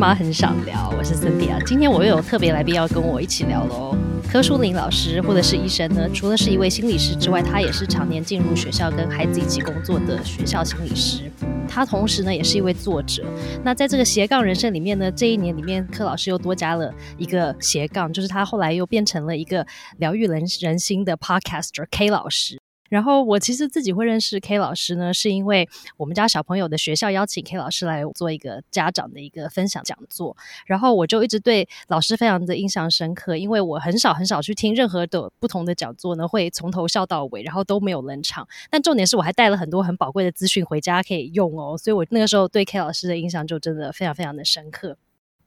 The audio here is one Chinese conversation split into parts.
妈很想聊，我是 Cynthia。今天我又有特别来宾要跟我一起聊喽。柯淑玲老师或者是医生呢，除了是一位心理师之外，他也是常年进入学校跟孩子一起工作的学校心理师。他同时呢，也是一位作者。那在这个斜杠人生里面呢，这一年里面，柯老师又多加了一个斜杠，就是他后来又变成了一个疗愈人人心的 Podcaster K 老师。然后我其实自己会认识 K 老师呢，是因为我们家小朋友的学校邀请 K 老师来做一个家长的一个分享讲座，然后我就一直对老师非常的印象深刻，因为我很少很少去听任何的不同的讲座呢，会从头笑到尾，然后都没有冷场。但重点是我还带了很多很宝贵的资讯回家可以用哦，所以我那个时候对 K 老师的印象就真的非常非常的深刻。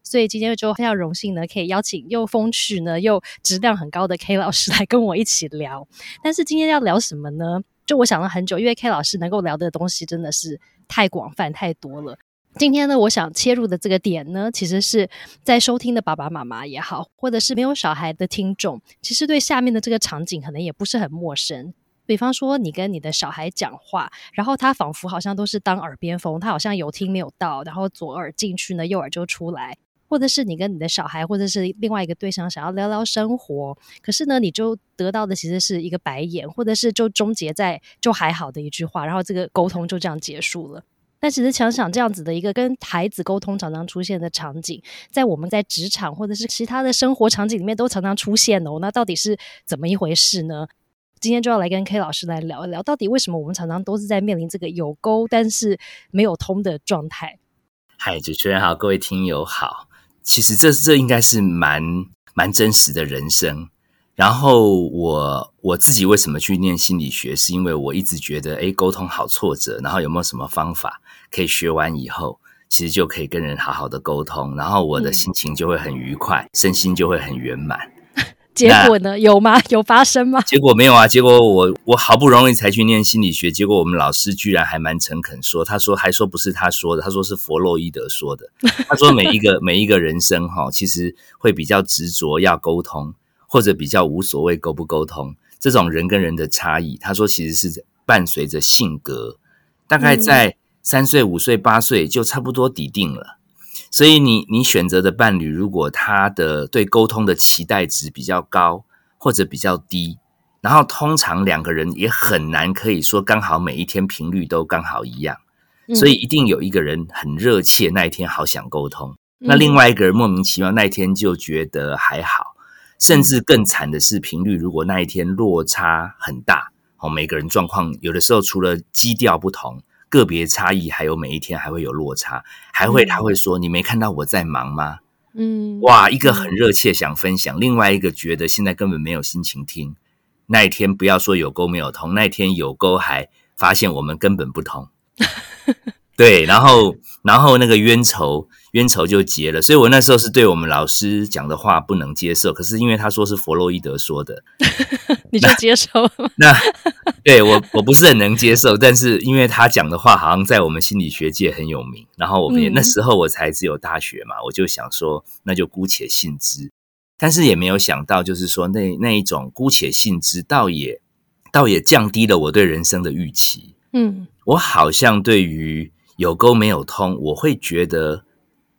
所以今天就非常荣幸呢，可以邀请又风趣呢又质量很高的 K 老师 来跟我一起聊。但是今天要聊什么呢？就我想了很久，因为 K 老师能够聊的东西真的是太广泛太多了。今天呢，我想切入的这个点呢，其实是在收听的爸爸妈妈也好，或者是没有小孩的听众，其实对下面的这个场景可能也不是很陌生。比方说，你跟你的小孩讲话，然后他仿佛好像都是当耳边风，他好像有听没有到，然后左耳进去呢，右耳就出来。或者是你跟你的小孩，或者是另外一个对象想要聊聊生活，可是呢，你就得到的其实是一个白眼，或者是就终结在就还好的一句话，然后这个沟通就这样结束了。但其实想想这样子的一个跟孩子沟通常常出现的场景，在我们在职场或者是其他的生活场景里面都常常出现哦。那到底是怎么一回事呢？今天就要来跟 K 老师来聊一聊，到底为什么我们常常都是在面临这个有沟但是没有通的状态？嗨，主持人好，各位听友好。其实这这应该是蛮蛮真实的人生。然后我我自己为什么去念心理学，是因为我一直觉得，哎，沟通好挫折。然后有没有什么方法可以学完以后，其实就可以跟人好好的沟通，然后我的心情就会很愉快，身心就会很圆满。结果呢？有吗？有发生吗？结果没有啊！结果我我好不容易才去念心理学，结果我们老师居然还蛮诚恳说，他说还说不是他说的，他说是弗洛伊德说的。他说每一个每一个人生哈，其实会比较执着要沟通，或者比较无所谓沟不沟通，这种人跟人的差异，他说其实是伴随着性格，大概在三岁、五岁、八岁就差不多抵定了。所以你你选择的伴侣，如果他的对沟通的期待值比较高或者比较低，然后通常两个人也很难可以说刚好每一天频率都刚好一样，所以一定有一个人很热切那一天好想沟通，那另外一个人莫名其妙那一天就觉得还好，甚至更惨的是频率如果那一天落差很大，哦，每个人状况有的时候除了基调不同。个别差异，还有每一天还会有落差，还会他会说：“你没看到我在忙吗？”嗯，哇，一个很热切想分享，另外一个觉得现在根本没有心情听。那一天不要说有沟没有通，那一天有沟还发现我们根本不同。对，然后然后那个冤仇。冤仇就结了，所以我那时候是对我们老师讲的话不能接受。可是因为他说是弗洛伊德说的，你就接受。那对我我不是很能接受，但是因为他讲的话好像在我们心理学界很有名，然后我们也那时候我才只有大学嘛，我就想说那就姑且信之。但是也没有想到，就是说那那一种姑且信之，倒也倒也降低了我对人生的预期。嗯，我好像对于有沟没有通，我会觉得。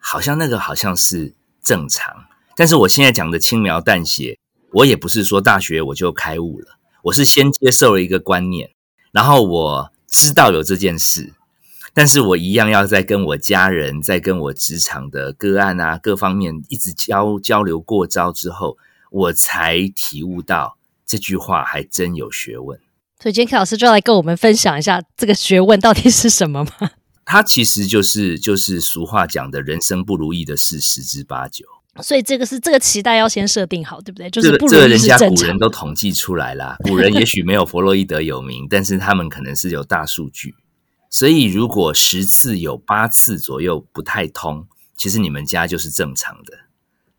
好像那个好像是正常，但是我现在讲的轻描淡写，我也不是说大学我就开悟了，我是先接受了一个观念，然后我知道有这件事，但是我一样要在跟我家人，在跟我职场的个案啊各方面一直交交流过招之后，我才体悟到这句话还真有学问。所以今天老师就来跟我们分享一下这个学问到底是什么吗？他其实就是就是俗话讲的人生不如意的事十之八九，所以这个是这个期待要先设定好，对不对？就是这个人家古人都统计出来了，古人也许没有弗洛伊德有名，但是他们可能是有大数据，所以如果十次有八次左右不太通，其实你们家就是正常的。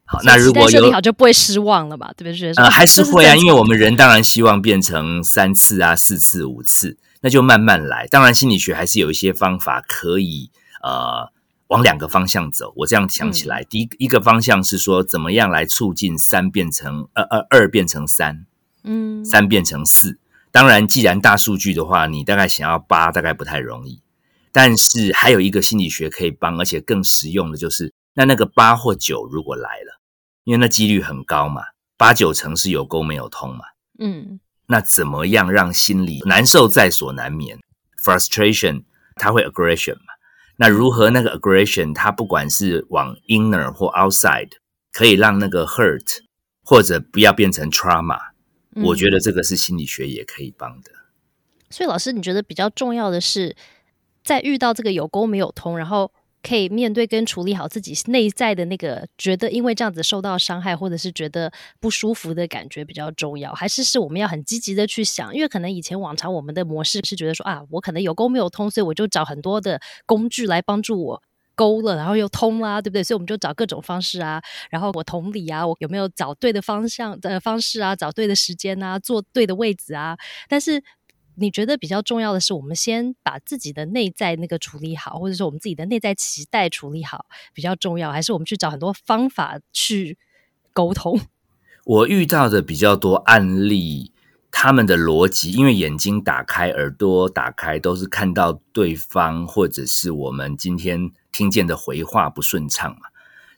好，那如果有好就不会失望了吧？对不对？呃，还是会啊，因为我们人当然希望变成三次啊、四次、五次。那就慢慢来，当然心理学还是有一些方法可以呃往两个方向走。我这样想起来，第一一个方向是说怎么样来促进三变成二二二变成三，嗯，三变成四。当然，既然大数据的话，你大概想要八，大概不太容易。但是还有一个心理学可以帮，而且更实用的就是那那个八或九如果来了，因为那几率很高嘛，八九成是有沟没有通嘛。嗯，那怎么样让心里难受在所难免？frustration 它会 aggression 嘛？那如何那个 aggression 它不管是往 inner 或 outside，可以让那个 hurt 或者不要变成 trauma？我觉得这个是心理学也可以帮的。所以老师，你觉得比较重要的是，在遇到这个有沟没有通，然后。可以面对跟处理好自己内在的那个觉得因为这样子受到伤害，或者是觉得不舒服的感觉比较重要，还是是我们要很积极的去想？因为可能以前往常我们的模式是觉得说啊，我可能有沟没有通，所以我就找很多的工具来帮助我沟了，然后又通啦，对不对？所以我们就找各种方式啊，然后我同理啊，我有没有找对的方向的方式啊，找对的时间啊，坐对的位置啊，但是。你觉得比较重要的是，我们先把自己的内在那个处理好，或者说我们自己的内在期待处理好比较重要，还是我们去找很多方法去沟通？我遇到的比较多案例，他们的逻辑，因为眼睛打开、耳朵打开，都是看到对方或者是我们今天听见的回话不顺畅嘛，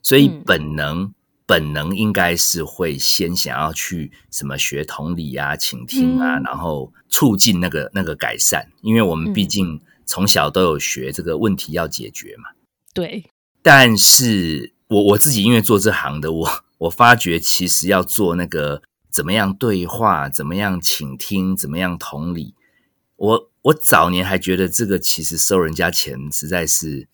所以本能。本能应该是会先想要去什么学同理啊、倾听啊，然后促进那个那个改善，因为我们毕竟从小都有学这个问题要解决嘛。对。但是我我自己因为做这行的，我我发觉其实要做那个怎么样对话、怎么样倾听、怎么样同理，我我早年还觉得这个其实收人家钱实在是。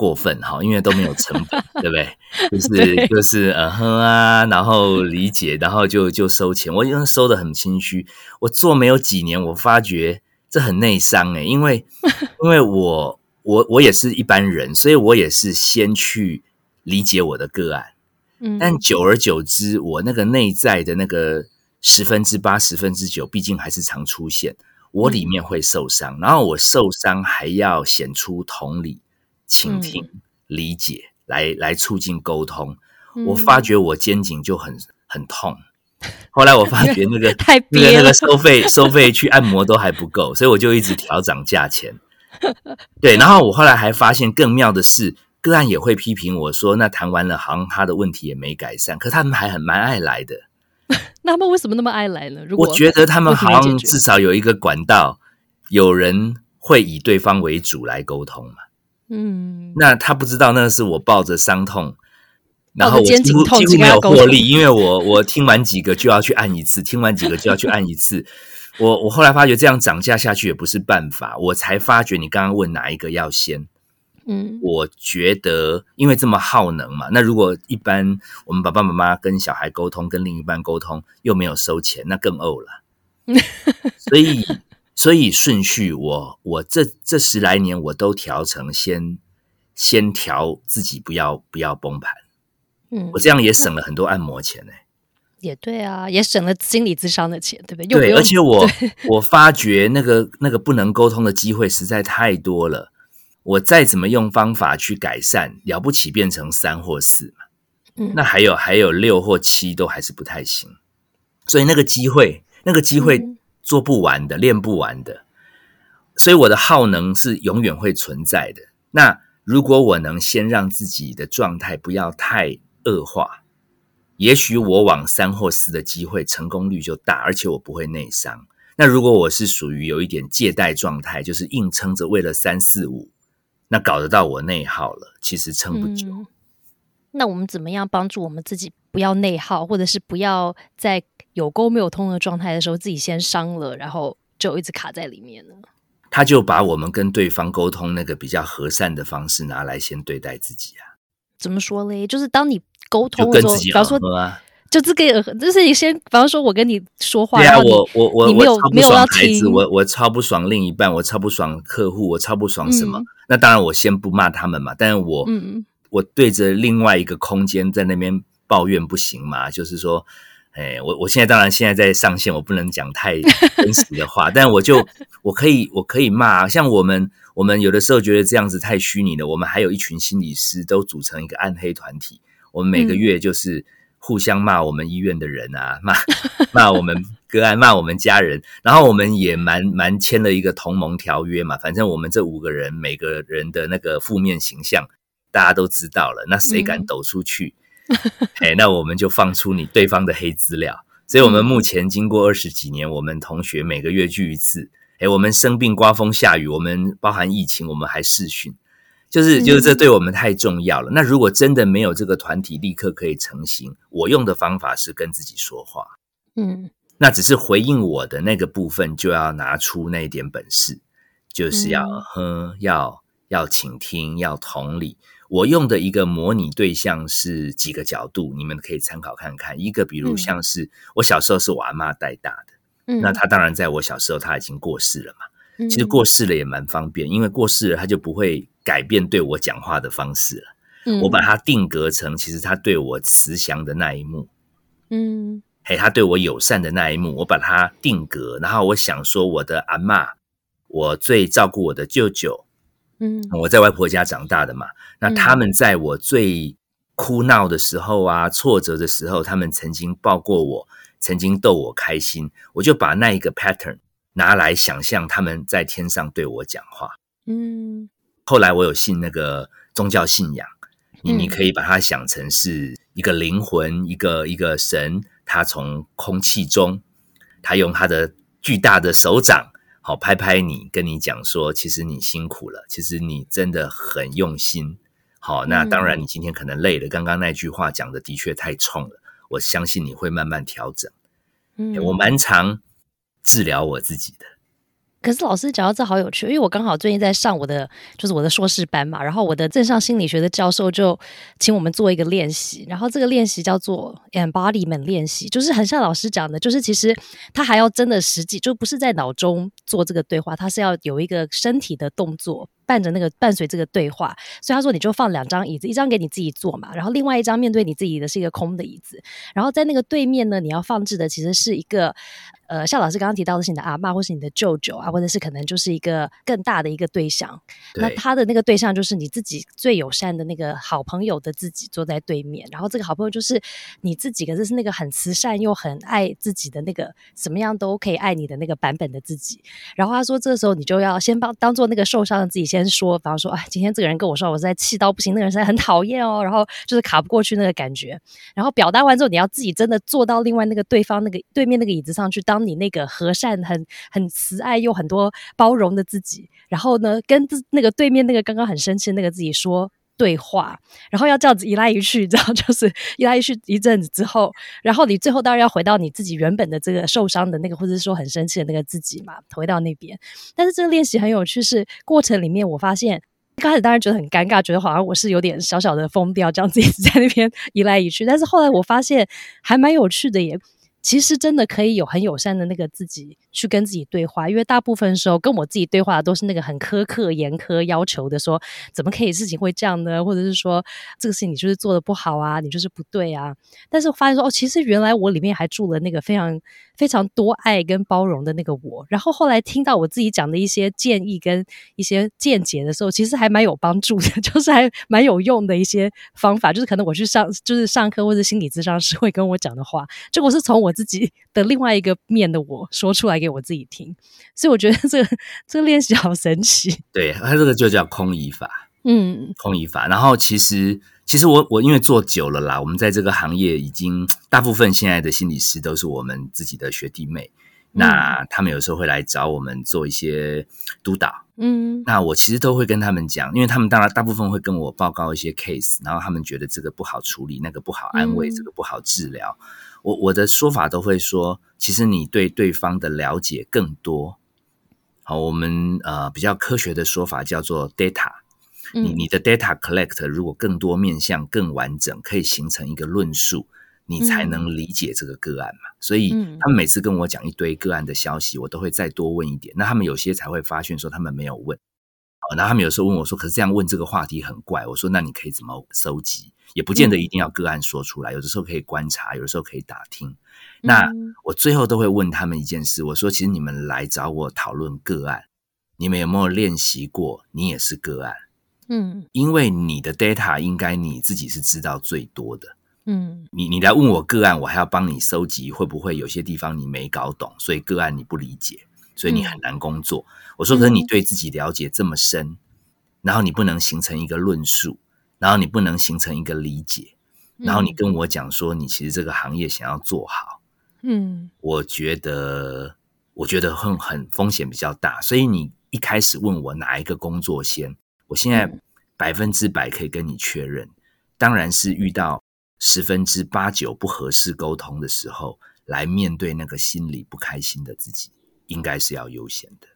过分哈，因为都没有成本，对不对？就是就是嗯哼啊，然后理解，然后就就收钱。我因为收的很心虚，我做没有几年，我发觉这很内伤诶，因为 因为我我我也是一般人，所以我也是先去理解我的个案，嗯，但久而久之，我那个内在的那个十分之八、十分之九，毕竟还是常出现，我里面会受伤，然后我受伤还要显出同理。倾听、理解，来来促进沟通。我发觉我肩颈就很很痛，后来我发觉那个太那个那个收费收费去按摩都还不够，所以我就一直调涨价钱。对，然后我后来还发现更妙的是，个案也会批评我说，那谈完了好像他的问题也没改善，可他们还很蛮爱来的。那他们为什么那么爱来呢？如果我觉得他们好像至少有一个管道，有人会以对方为主来沟通嘛。嗯，那他不知道那是我抱着伤痛，然后我几乎几乎没有获利，因为我我听完几个就要去按一次，听完几个就要去按一次。我我后来发觉这样涨价下去也不是办法，我才发觉你刚刚问哪一个要先？嗯，我觉得因为这么耗能嘛，那如果一般我们爸爸妈妈跟小孩沟通，跟另一半沟通又没有收钱，那更呕了。所以。所以顺序，我我这这十来年我都调成先先调自己不要不要崩盘，嗯，我这样也省了很多按摩钱呢。也对啊，也省了心理咨商的钱，对不对？对，而且我 我发觉那个那个不能沟通的机会实在太多了，我再怎么用方法去改善，了不起变成三或四嘛，嗯，那还有还有六或七都还是不太行，所以那个机会那个机会。做不完的，练不完的，所以我的耗能是永远会存在的。那如果我能先让自己的状态不要太恶化，也许我往三或四的机会成功率就大，而且我不会内伤。那如果我是属于有一点借贷状态，就是硬撑着为了三四五，那搞得到我内耗了，其实撑不久。那我们怎么样帮助我们自己不要内耗，或者是不要再有沟没有通的状态的时候，自己先伤了，然后就一直卡在里面了？他就把我们跟对方沟通那个比较和善的方式拿来先对待自己啊？怎么说嘞？就是当你沟通的时候，比方说，就这个，就是你先，比方说我跟你说话，对啊，我我我我没有没有要孩子，我我超不爽另一半，我超不爽客户，我超不爽什么？那当然我先不骂他们嘛，但是我嗯。我对着另外一个空间在那边抱怨不行嘛？就是说，哎，我我现在当然现在在上线，我不能讲太真实的话，但我就我可以我可以骂。像我们我们有的时候觉得这样子太虚拟了，我们还有一群心理师都组成一个暗黑团体，我们每个月就是互相骂我们医院的人啊，骂骂我们个案，骂我们家人，然后我们也蛮蛮签了一个同盟条约嘛，反正我们这五个人每个人的那个负面形象。大家都知道了，那谁敢抖出去？哎，那我们就放出你对方的黑资料。所以，我们目前经过二十几年，我们同学每个月聚一次。哎，我们生病、刮风下雨，我们包含疫情，我们还视讯，就是就是这对我们太重要了。那如果真的没有这个团体立刻可以成型，我用的方法是跟自己说话。嗯，那只是回应我的那个部分，就要拿出那一点本事，就是要呵，要要倾听，要同理。我用的一个模拟对象是几个角度，你们可以参考看看。一个比如像是我小时候是我阿妈带大的。那他当然在我小时候他已经过世了嘛，其实过世了也蛮方便，因为过世了他就不会改变对我讲话的方式了。我把它定格成其实他对我慈祥的那一幕，嗯，嘿，他对我友善的那一幕，我把它定格，然后我想说我的阿妈，我最照顾我的舅舅，嗯，我在外婆家长大的嘛，那他们在我最哭闹的时候啊，挫折的时候，他们曾经抱过我。曾经逗我开心，我就把那一个 pattern 拿来想象他们在天上对我讲话。嗯，后来我有信那个宗教信仰，你你可以把它想成是一个灵魂，一个一个神，他从空气中，他用他的巨大的手掌，好拍拍你，跟你讲说，其实你辛苦了，其实你真的很用心。好，那当然你今天可能累了，刚刚那句话讲的的确太冲了。我相信你会慢慢调整。嗯，我蛮常治疗我自己的。可是老师讲到这好有趣，因为我刚好最近在上我的就是我的硕士班嘛，然后我的正上心理学的教授就请我们做一个练习，然后这个练习叫做 embodiment 练习，就是很像老师讲的，就是其实他还要真的实际，就不是在脑中做这个对话，他是要有一个身体的动作。伴着那个伴随这个对话，所以他说你就放两张椅子，一张给你自己坐嘛，然后另外一张面对你自己的是一个空的椅子，然后在那个对面呢，你要放置的其实是一个。呃，夏老师刚刚提到的是你的阿妈，或是你的舅舅啊，或者是可能就是一个更大的一个对象。那他的那个对象就是你自己最友善的那个好朋友的自己坐在对面，然后这个好朋友就是你自己，可是是那个很慈善又很爱自己的那个什么样都可以爱你的那个版本的自己。然后他说，这时候你就要先帮当做那个受伤的自己先说，比方说，哎，今天这个人跟我说，我实在气到不行，那个人实在很讨厌哦，然后就是卡不过去那个感觉。然后表达完之后，你要自己真的坐到另外那个对方那个对面那个椅子上去当。你那个和善、很很慈爱又很多包容的自己，然后呢，跟那个对面那个刚刚很生气那个自己说对话，然后要这样子一来一去，这样 就是一来一去一阵子之后，然后你最后当然要回到你自己原本的这个受伤的那个，或者是说很生气的那个自己嘛，回到那边。但是这个练习很有趣，是过程里面我发现，一开始当然觉得很尴尬，觉得好像我是有点小小的疯掉，这样子一直在那边 移来移去。但是后来我发现还蛮有趣的耶。其实真的可以有很友善的那个自己去跟自己对话，因为大部分时候跟我自己对话的都是那个很苛刻、严苛要求的，说怎么可以事情会这样呢？或者是说这个事情你就是做的不好啊，你就是不对啊。但是发现说哦，其实原来我里面还住了那个非常非常多爱跟包容的那个我。然后后来听到我自己讲的一些建议跟一些见解的时候，其实还蛮有帮助的，就是还蛮有用的一些方法。就是可能我去上就是上课或者心理咨商师会跟我讲的话，这我是从。我自己的另外一个面的我说出来给我自己听，所以我觉得这个这个练习好神奇。对，它这个就叫空移法，嗯，空移法。然后其实其实我我因为做久了啦，我们在这个行业已经大部分现在的心理师都是我们自己的学弟妹，那他们有时候会来找我们做一些督导，嗯，那我其实都会跟他们讲，因为他们当然大部分会跟我报告一些 case，然后他们觉得这个不好处理，那个不好安慰，这个不好治疗。我我的说法都会说，其实你对对方的了解更多。好，我们呃比较科学的说法叫做 data。你你的 data collect 如果更多面向更完整，可以形成一个论述，你才能理解这个个案嘛。所以他们每次跟我讲一堆个案的消息，我都会再多问一点。那他们有些才会发现说他们没有问。然后他们有时候问我说：“可是这样问这个话题很怪。”我说：“那你可以怎么收集？也不见得一定要个案说出来，有的时候可以观察，有的时候可以打听。那我最后都会问他们一件事：我说，其实你们来找我讨论个案，你们有没有练习过？你也是个案，嗯，因为你的 data 应该你自己是知道最多的，嗯，你你来问我个案，我还要帮你收集，会不会有些地方你没搞懂？所以个案你不理解。”所以你很难工作。我说，可是你对自己了解这么深，然后你不能形成一个论述，然后你不能形成一个理解，然后你跟我讲说你其实这个行业想要做好，嗯。我觉得我觉得很很风险比较大，所以你一开始问我哪一个工作先，我现在嗯。百分之百可以跟你确认，当然是遇到十分之八九不合适沟通的时候，来面对那个心里不开心的自己，应该是要优先的。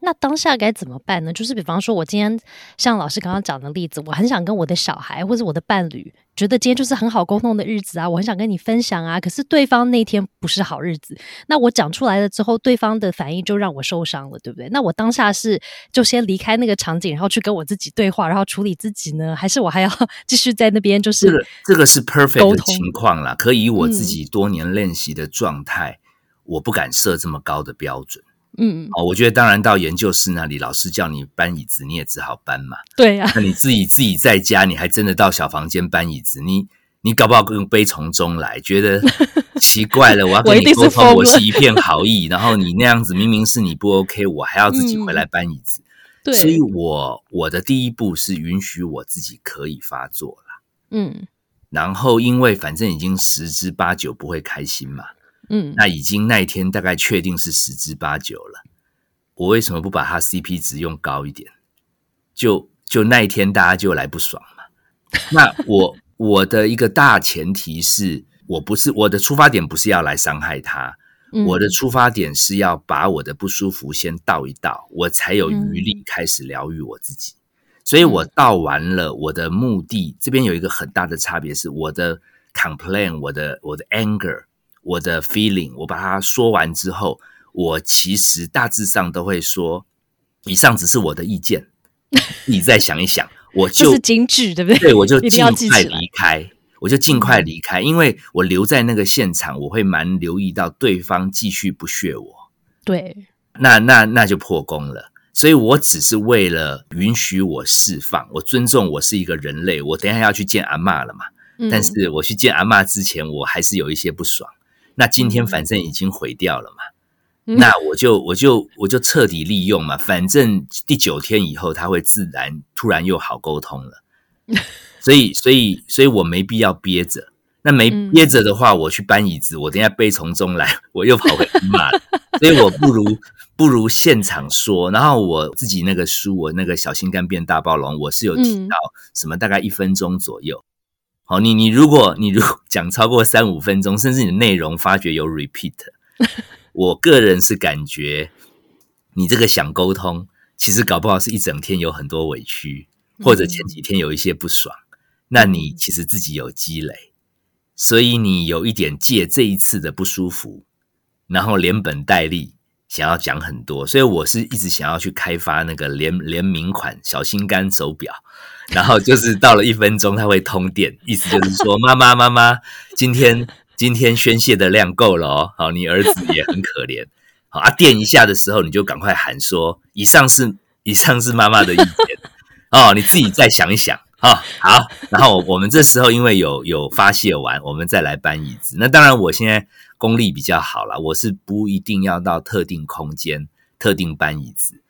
那当下该怎么办呢？就是比方说，我今天像老师刚刚讲的例子，我很想跟我的小孩或者我的伴侣，觉得今天就是很好沟通的日子啊，我很想跟你分享啊。可是对方那天不是好日子，那我讲出来了之后，对方的反应就让我受伤了，对不对？那我当下是就先离开那个场景，然后去跟我自己对话，然后处理自己呢，还是我还要 继续在那边就是这个这个是 perfect 的情况啦，可以我自嗯己多年练习的状态，我不敢设这么高的标准嗯，哦。我觉得当然到研究室那里，老师叫你搬椅子，你也只好搬嘛。对啊，那你自己自己在家，你还真的到小房间搬椅子，你你搞不好更悲从中来，觉得 奇怪了。我要跟你沟通，我是一片好意，然后你那样子明明是你不 OK，我还要自己回来搬椅子。嗯对，所以我我的第一步是允许我自己可以发作啦。嗯然后因为反正已经十之八九不会开心嘛，嗯那已经那一天大概确定是十之八九了。我为什么不把它 CP 值用高一点？就就那一天大家就来不爽嘛。那我 我的一个大前提是我不是我的出发点不是要来伤害他，嗯我的出发点是要把我的不舒服先倒一倒，我才有余力开始疗愈我自己。所以我倒完了，我的目的这边有一个很大的差别是，我的 complain，我的我的 anger，我的 feeling，我把它说完之后，我其实大致上都会说，以上只是我的意见，你再想一想，我就是金句，对不对？对，我就尽快离开，我就尽快离开，因为我留在那个现场，我会蛮留意到对方继续不屑我，对，那那那就破功了。所以我只是为了允许我释放，我尊重我是一个人类，我等一下要去见阿嬷了嘛。嗯但是我去见阿嬷之前，我还是有一些不爽。那今天嗯反正已经毁掉了嘛，嗯那我就我就我就彻底利用嘛，反正第九天以后他会自然突然又好沟通了。所以所以所以我没必要憋着。那没嗯憋着的话，我去搬椅子，我等一下悲从中来，我又跑回去骂了。所以我不如不如现场说。然后我自己那个书，我那个小心肝变大暴龙，我是有提嗯到什么大概一分钟左右。好，你你如果你如果 讲超过三五分钟，甚至你的内容发觉有 repeat，我个人是感觉你这个想沟通，其实搞不好是一整天有很多委屈，或者前几天有一些不爽，那你其实自己有积累，所以你有一点借这一次的不舒服，然后连本带利想要讲很多，所以我是一直想要去开发那个联联名款小心肝手表，然后就是到了一分钟它会通电，意思就是说妈妈妈妈今天今天宣泄的量够了哦，好，你儿子也很可怜，好啊，电一下的时候你就赶快喊说以上是以上是妈妈的意见哦，你自己再想一想。哦，好，然后我们这时候因为有有发泄完，我们再来搬椅子。那当然，我现在功力比较好了，我是不一定要到特定空间、特定搬椅子。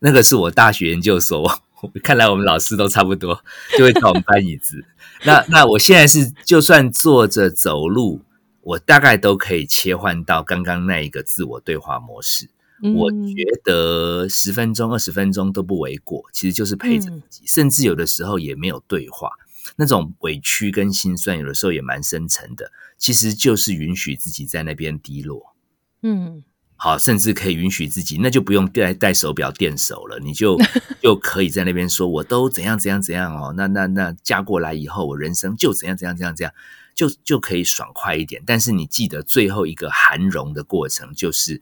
那个是我大学研究所，看来我们老师都差不多，就会叫我们搬椅子。那那我现在是就算坐着走路，我大概都可以切换到刚刚那一个自我对话模式。我嗯觉得十分钟、二十分钟都不为过，其实就是陪着自己，甚至有的时候也没有对话，那种委屈跟心酸，有的时候也蛮深沉的。其实就是允许自己在那边低落，嗯好，甚至可以允许自己，那就不用戴戴手表垫手了，你就 就可以在那边说，我都怎样怎样怎样哦，那那那嫁过来以后，我人生就怎样怎样怎样怎样，就就可以爽快一点。但是你记得最后一个含容的过程，就是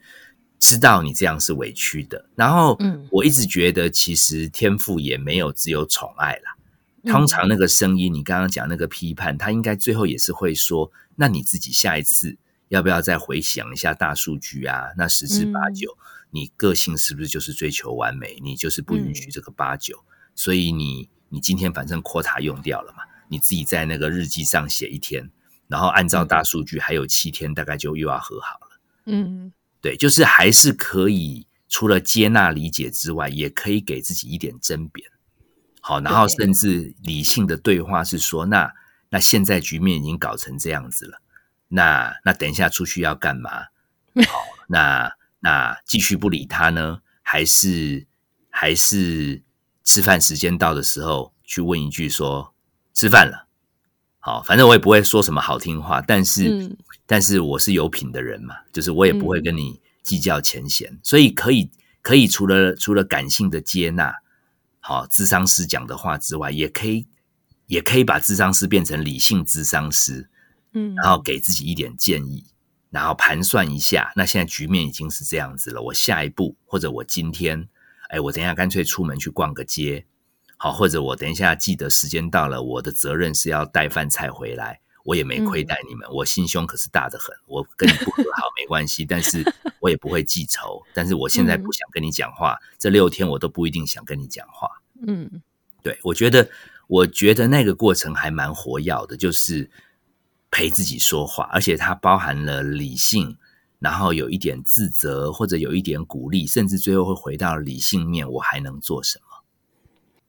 知道你这样是委屈的。然后，嗯我一直觉得其实天赋也没有只有宠爱啦。嗯通常那个声音，你刚刚讲那个批判，他应该最后也是会说：“那你自己下一次要不要再回想一下大数据啊？那十之八嗯九，你个性是不是就是追求完美？你就是不允许嗯这个八九，所以你你今天反正 quota 用掉了嘛，你自己在那个日记上写一天，然后按照大数据还有七天，大概就又要和好了。嗯对，就是还是可以除了接纳理解之外，也可以给自己一点甄别。好，然后甚至理性的对话是说，那那现在局面已经搞成这样子了，那那等一下出去要干嘛？好，那那继续不理他呢，还是还是吃饭时间到的时候去问一句说吃饭了？好，反正我也不会说什么好听话，但是、嗯但是我是有品的人嘛，就是我也不会嗯跟你计较钱钱，所以可以可以除了除了感性的接纳，好，智商师讲的话之外，也可以也可以把智商师变成理性智商师，嗯，然后给自己一点建议，然后盘算一下，那现在局面已经是这样子了，我下一步或者我今天，哎，我等一下干脆出门去逛个街，好，或者我等一下记得时间到了，我的责任是要带饭菜回来，我也没亏待你们，我心胸可是大得很，我跟你不和好 没关系，但是我也不会记仇，但是我现在不想跟你讲话，这六天我都不一定想跟你讲话。嗯。对我觉得，我觉得那个过程还蛮活跃的，就是陪自己说话，而且它包含了理性，然后有一点自责，或者有一点鼓励，甚至最后会回到理性面，我还能做什么？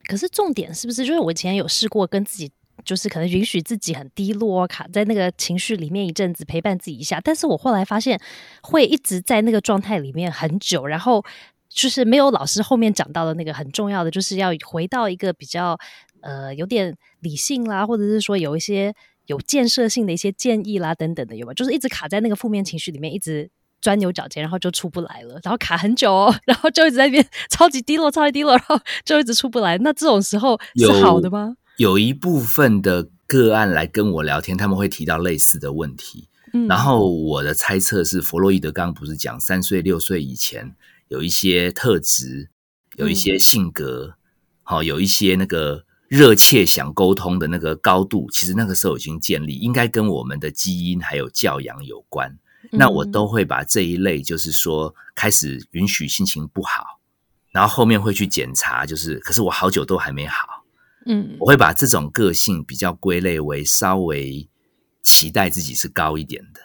可是重点是不是就是我以前有试过跟自己，就是可能允许自己很低落，卡在那个情绪里面一阵子，陪伴自己一下。但是我后来发现会一直在那个状态里面很久，然后就是没有老师后面讲到的那个很重要的，就是要回到一个比较呃有点理性啦，或者是说有一些有建设性的一些建议啦等等的，有吗？就是一直卡在那个负面情绪里面，一直。钻牛角尖，然后就出不来了，然后卡很久哦，然后就一直在那边超级低落，超级低落，然后就一直出不来。那这种时候是好的吗？有一部分的个案来跟我聊天，他们会提到类似的问题，嗯然后我的猜测是，弗洛伊德刚刚不是讲三岁六岁以前有一些特质，有一些性格，好、有一些那个热切想沟通的那个高度，其实那个时候已经建立，应该跟我们的基因还有教养有关。那我嗯都会把这一类，就是说开始允许心情不好，然后后面会去检查，就是可是我好久都还没好，嗯我会把这种个性比较归类为稍微期待自己是高一点的。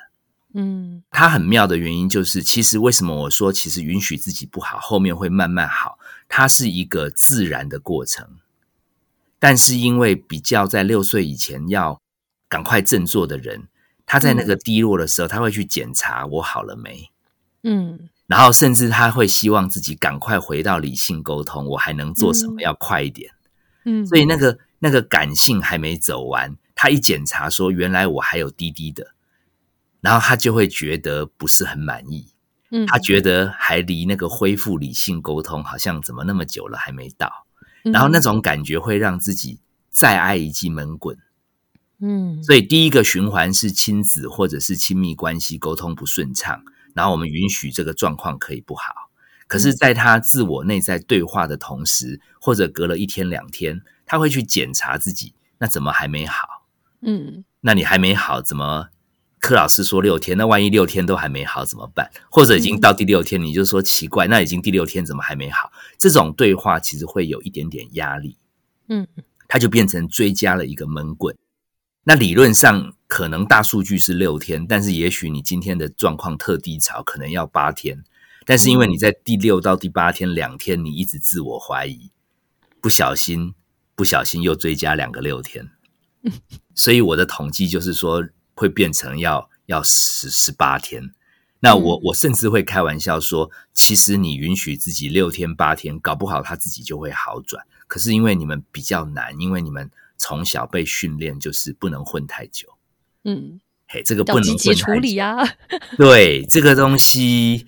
嗯它很妙的原因就是，其实为什么我说其实允许自己不好，后面会慢慢好，它是一个自然的过程。但是因为比较在六岁以前要赶快振作的人，他在那个低落的时候，他会去检查我好了没，嗯。然后甚至他会希望自己赶快回到理性沟通，我还能做什么？嗯。要快一点。嗯，所以那个那个感性还没走完，他一检查说原来我还有滴滴的，然后他就会觉得不是很满意，嗯。他觉得还离那个恢复理性沟通好像怎么那么久了还没到，嗯然后那种感觉会让自己再挨一记闷棍。嗯所以第一个循环是亲子或者是亲密关系沟通不顺畅，然后我们允许这个状况可以不好。可是，在他自我内在对话的同时，或者隔了一天两天，他会去检查自己，那怎么还没好？嗯那你还没好，怎么？柯老师说六天，那万一六天都还没好怎么办？或者已经到第六天，你就说奇怪，那已经第六天怎么还没好？这种对话其实会有一点点压力。嗯它就变成追加了一个闷棍。那理论上可能大数据是六天，但是也许你今天的状况特低潮，可能要八天。但是因为你在第六到第八天两天，你一直自我怀疑，不小心不小心又追加两个六天，所以我的统计就是说会变成要要十十八天。那我我甚至会开玩笑说，其实你允许自己六天八天，搞不好他自己就会好转。可是因为你们比较难，因为你们从小被训练就是不能混太久，嗯，嘿，这个不能积极处混太久。理啊。对这个东西，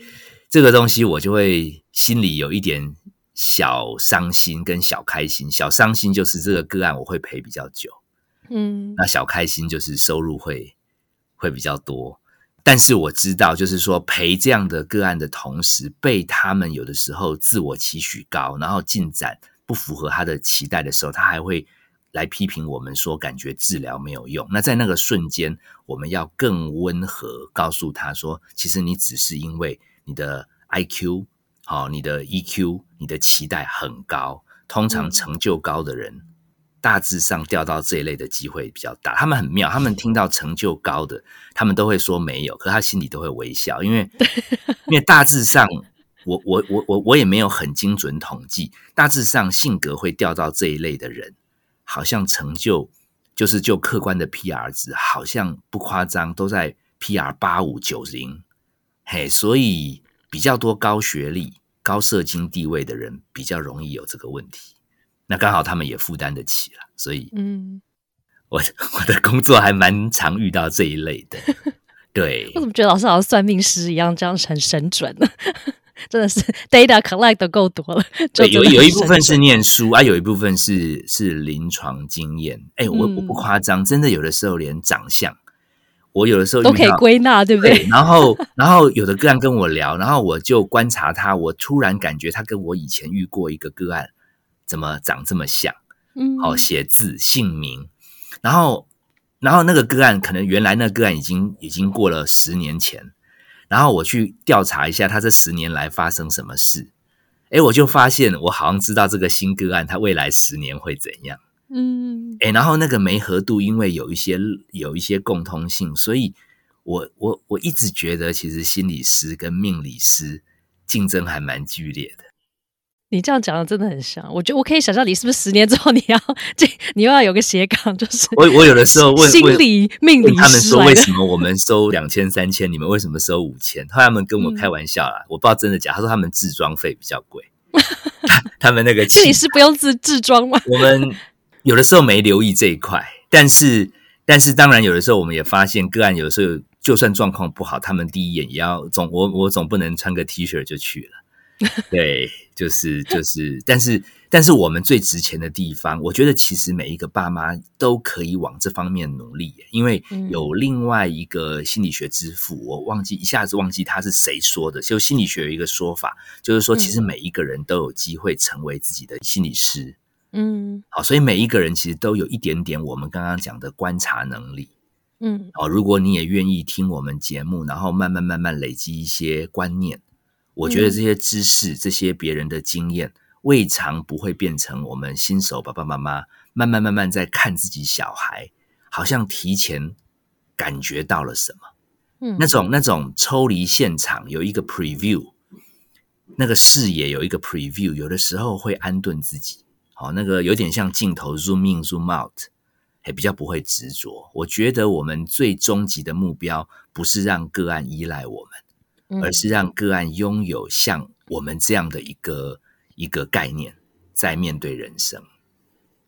这个东西我就会心里有一点小伤心跟小开心。小伤心就是这个个案我会陪比较久，嗯那小开心就是收入会会比较多。但是我知道，就是说陪这样的个案的同时，被他们有的时候自我期许高，然后进展不符合他的期待的时候，他还会来批评我们说，感觉治疗没有用。那在那个瞬间，我们要更温和，告诉他说，其实你只是因为你的 IQ 好、你的 EQ、你的期待很高，通常嗯成就高的人。大致上掉到这一类的机会比较大。他们很妙，他们听到成就高的，他们都会说没有，可他心里都会微笑，因为 因为大致上我我我我我也没有很精准统计，大致上性格会掉到这一类的人，好像成就就是就客观的 PR 值，好像不夸张，都在 PR 八五九零，嘿，所以比较多高学历、高社经地位的人比较容易有这个问题。那刚好他们也负担得起了，所以嗯，我我的工作还蛮常遇到这一类的。对，我怎么觉得老师好像算命师一样，这样很神准呢？真的是 data collect 的够多了。对，有有一部分是念书啊，有一部分是是临床经验。哎，我我不夸张，真的有的时候连长相，我有的时候都可以归纳，对不对？然后然后有的个案跟我聊，然后我就观察他，我突然感觉他跟我以前遇过一个个案怎么长这么像？嗯，好，写字、姓名，然后。然后那个个案可能原来那个案已经已经过了十年前，然后我去调查一下他这十年来发生什么事，哎，我就发现我好像知道这个新个案他未来十年会怎样，嗯，哎，然后那个梅合度因为有一些有一些共通性，所以我我我一直觉得其实心理师跟命理师竞争还蛮剧烈的。你这样讲的真的很像，我觉得我可以想象你是不是十年之后你要这你又要有个斜杠，就是我我有的时候问心理命理他们说为什么我们收两千三千，你们为什么收五千？后来他们跟我开玩笑啦，我不知道真的假，他说他们自装费比较贵，他们那个心理师不用自自装吗？我们有的时候没留意这一块，但是但是当然有的时候我们也发现个案有的时候就算状况不好，他们第一眼也要总我我总不能穿个 T 恤就去了。对，就是就是，但是但是我们最值钱的地方，我觉得其实每一个爸妈都可以往这方面努力，因为有另外一个心理学之父，我忘记一下子忘记他是谁说的，就心理学有一个说法，就是说其实每一个人都有机会成为自己的心理师。嗯，好，所以每一个人其实都有一点点我们刚刚讲的观察能力。嗯，哦，如果你也愿意听我们节目，然后慢慢慢慢累积一些观念。我觉得这些知识、这些别人的经验，未尝不会变成我们新手爸爸妈妈慢慢慢慢在看自己小孩，好像提前感觉到了什么，嗯，那种那种抽离现场有一个 preview，那个视野有一个 preview，有的时候会安顿自己，好，那个有点像镜头 zoom in zoom out。也比较不会执着。我觉得我们最终极的目标不是让个案依赖我们。而是让个案拥有像我们这样的一个一个概念，在面对人生。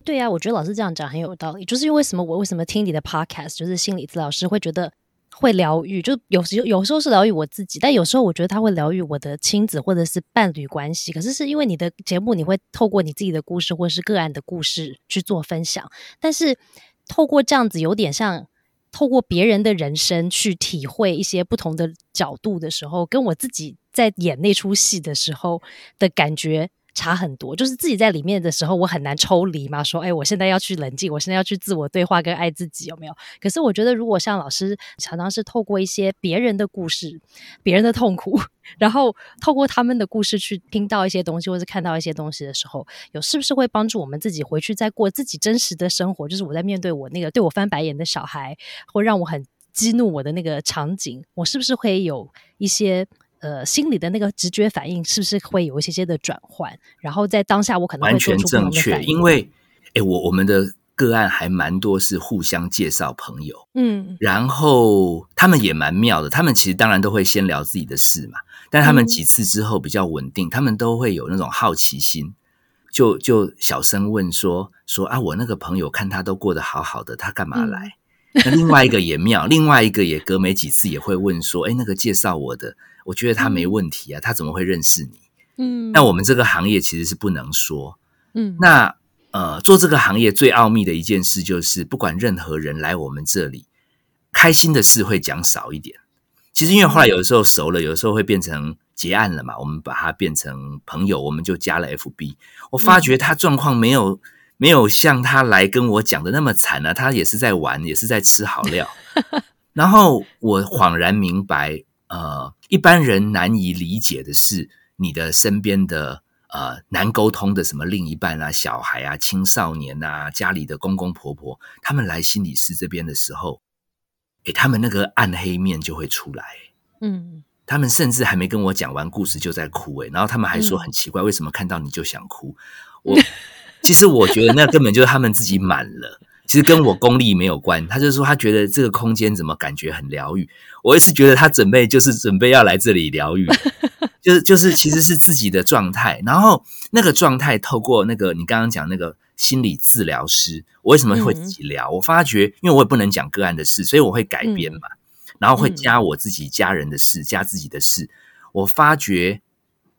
对呀，我觉得老师这样讲很有道理。就是因为什么？我为什么听你的 podcast，就是心理治疗师会觉得会疗愈？就有时有时候是疗愈我自己，但有时候我觉得他会疗愈我的亲子或者是伴侣关系。可是是因为你的节目，你会透过你自己的故事或者是个案的故事去做分享，但是透过这样子，有点像。透过别人的人生去体会一些不同的角度的时候，跟我自己在演那出戏的时候的感觉。差很多，就是自己在里面的时候，我很难抽离嘛。说，哎，我现在要去冷静，我现在要去自我对话跟爱自己，有没有？可是我觉得，如果像老师常常是透过一些别人的故事、别人的痛苦，然后透过他们的故事去听到一些东西，或是看到一些东西的时候，有是不是会帮助我们自己回去再过自己真实的生活？就是我在面对我那个对我翻白眼的小孩，或让我很激怒我的那个场景，我是不是会有一些？呃，心里的那个直觉反应是不是会有一些些的转换？然后在当下，我可能完全正确，因为哎，我我们的个案还蛮多是互相介绍朋友，嗯，然后他们也蛮妙的，他们其实当然都会先聊自己的事嘛，但他们几次之后比较稳定，他们都会有那种好奇心，就就小声问说说啊，我那个朋友看他都过得好好的，他干嘛来？那另外一个也妙，另外一个也隔没几次也会问说，哎，那个介绍我的。我觉得他没问题啊，他怎么会认识你？嗯，那我们这个行业其实是不能说，嗯，那呃，做这个行业最奥秘的一件事就是，不管任何人来我们这里，开心的事会讲少一点。其实因为后来有的时候熟了，有的时候会变成结案了嘛，我们把它变成朋友，我们就加了 FB。我发觉他状况没有没有像他来跟我讲的那么惨啊，他也是在玩，也是在吃好料。然后我恍然明白。呃，一般人难以理解的是，你的身边的呃难沟通的什么另一半啊、小孩啊、青少年啊、家里的公公婆婆，他们来心理师这边的时候，诶，他们那个暗黑面就会出来。嗯，他们甚至还没跟我讲完故事就在哭诶，然后他们还说很奇怪，为什么看到你就想哭？我 其实我觉得那根本就是他们自己满了，其实跟我功力没有关。他就说他觉得这个空间怎么感觉很疗愈，我也是觉得他准备就是准备要来这里疗愈，就是就是其实是自己的状态，然后那个状态透过那个你刚刚讲那个心理治疗师，我为什么会自己聊？我发觉因为我也不能讲个案的事，所以我会改编嘛。然后会加我自己家人的事，加自己的事。我发觉，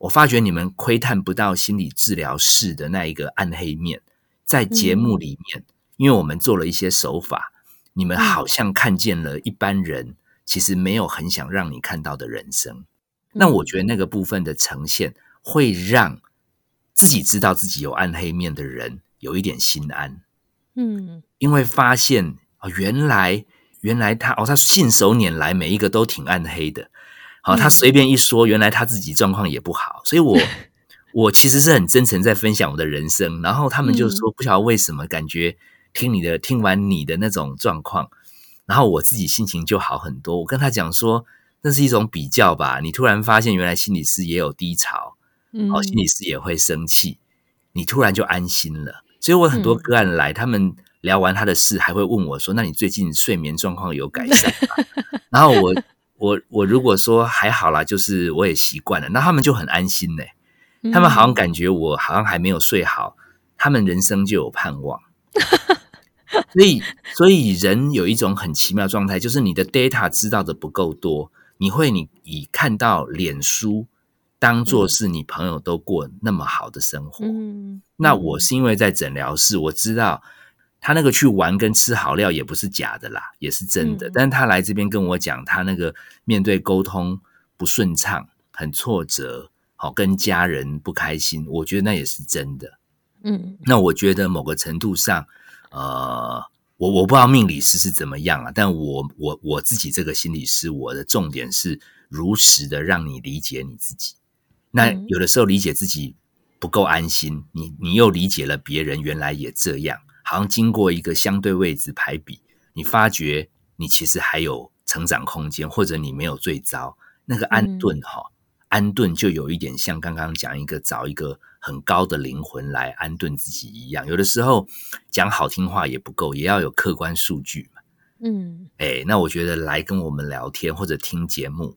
我发觉你们窥探不到心理治疗室的那一个暗黑面，在节目里面，因为我们做了一些手法，你们好像看见了一般人其实没有很想让你看到的人生。那我觉得那个部分的呈现，会让自己知道自己有暗黑面的人有一点心安。嗯，因为发现啊，原来。原来他哦，他信手拈来，每一个都挺暗黑的。好，他随便一说，原来他自己状况也不好。所以，我我其实是很真诚在分享我的人生。然后他们就说，不晓得为什么，感觉听你的，听完你的那种状况，然后我自己心情就好很多。我跟他讲说，那是一种比较吧。你突然发现，原来心理师也有低潮，好，心理师也会生气，你突然就安心了。所以我很多个案来，他们。聊完他的事，还会问我说：“那你最近睡眠状况有改善吗？” 然后我我我如果说还好啦，就是我也习惯了，那他们就很安心呢。他们好像感觉我好像还没有睡好，他们人生就有盼望。所以，所以人有一种很奇妙状态，就是你的 data 知道的不够多，你会你以看到脸书当做是你朋友都过那么好的生活。嗯，那我是因为在诊疗室，我知道。他那个去玩跟吃好料也不是假的啦，也是真的。但是他来这边跟我讲，他那个面对沟通不顺畅，很挫折，好跟家人不开心，我觉得那也是真的。嗯，那我觉得某个程度上，呃，我我不知道命理师是怎么样啊，但我我我自己这个心理师，我的重点是如实的让你理解你自己。那有的时候理解自己不够安心，你你又理解了别人，原来也这样。好像经过一个相对位置排比，你发觉你其实还有成长空间，或者你没有最糟。那个安顿哈，安顿就有一点像刚刚讲一个找一个很高的灵魂来安顿自己一样。有的时候讲好听话也不够，也要有客观数据嘛。嗯，哎，那我觉得来跟我们聊天或者听节目，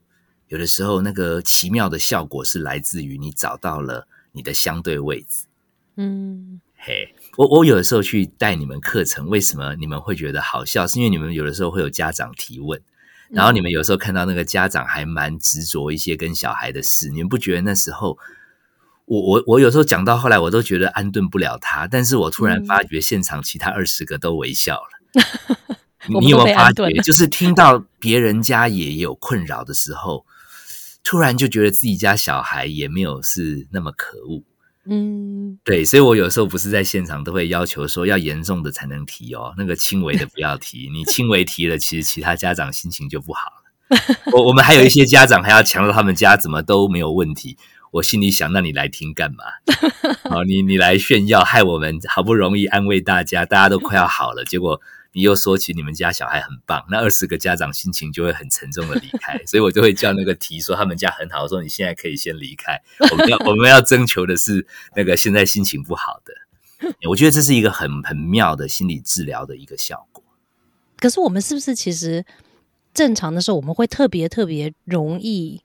有的时候那个奇妙的效果是来自于你找到了你的相对位置。嗯。嘿，我我有的时候去带你们课程，为什么你们会觉得好笑？是因为你们有的时候会有家长提问，然后你们有时候看到那个家长还蛮执着一些跟小孩的事，你们不觉得那时候，我我我有时候讲到后来，我都觉得安顿不了他，但是我突然发觉现场其他二十个都微笑了。你有没有发觉，就是听到别人家也有困扰的时候，突然就觉得自己家小孩也没有是那么可恶。嗯，对，所以我有时候不是在现场都会要求说要严重的才能提哦，那个轻微的不要提。你轻微提了，其实其他家长心情就不好了。我我们还有一些家长还要强调他们家怎么都没有问题，我心里想，那你来听干嘛？好，你你来炫耀，害我们好不容易安慰大家，大家都快要好了，结果。你又说起你们家小孩很棒，那二十个家长心情就会很沉重的离开，所以我就会叫那个提说他们家很好，说你现在可以先离开。我们要我们要征求的是那个现在心情不好的。我觉得这是一个很很妙的心理治疗的一个效果。可是我们是不是其实正常的时候，我们会特别特别容易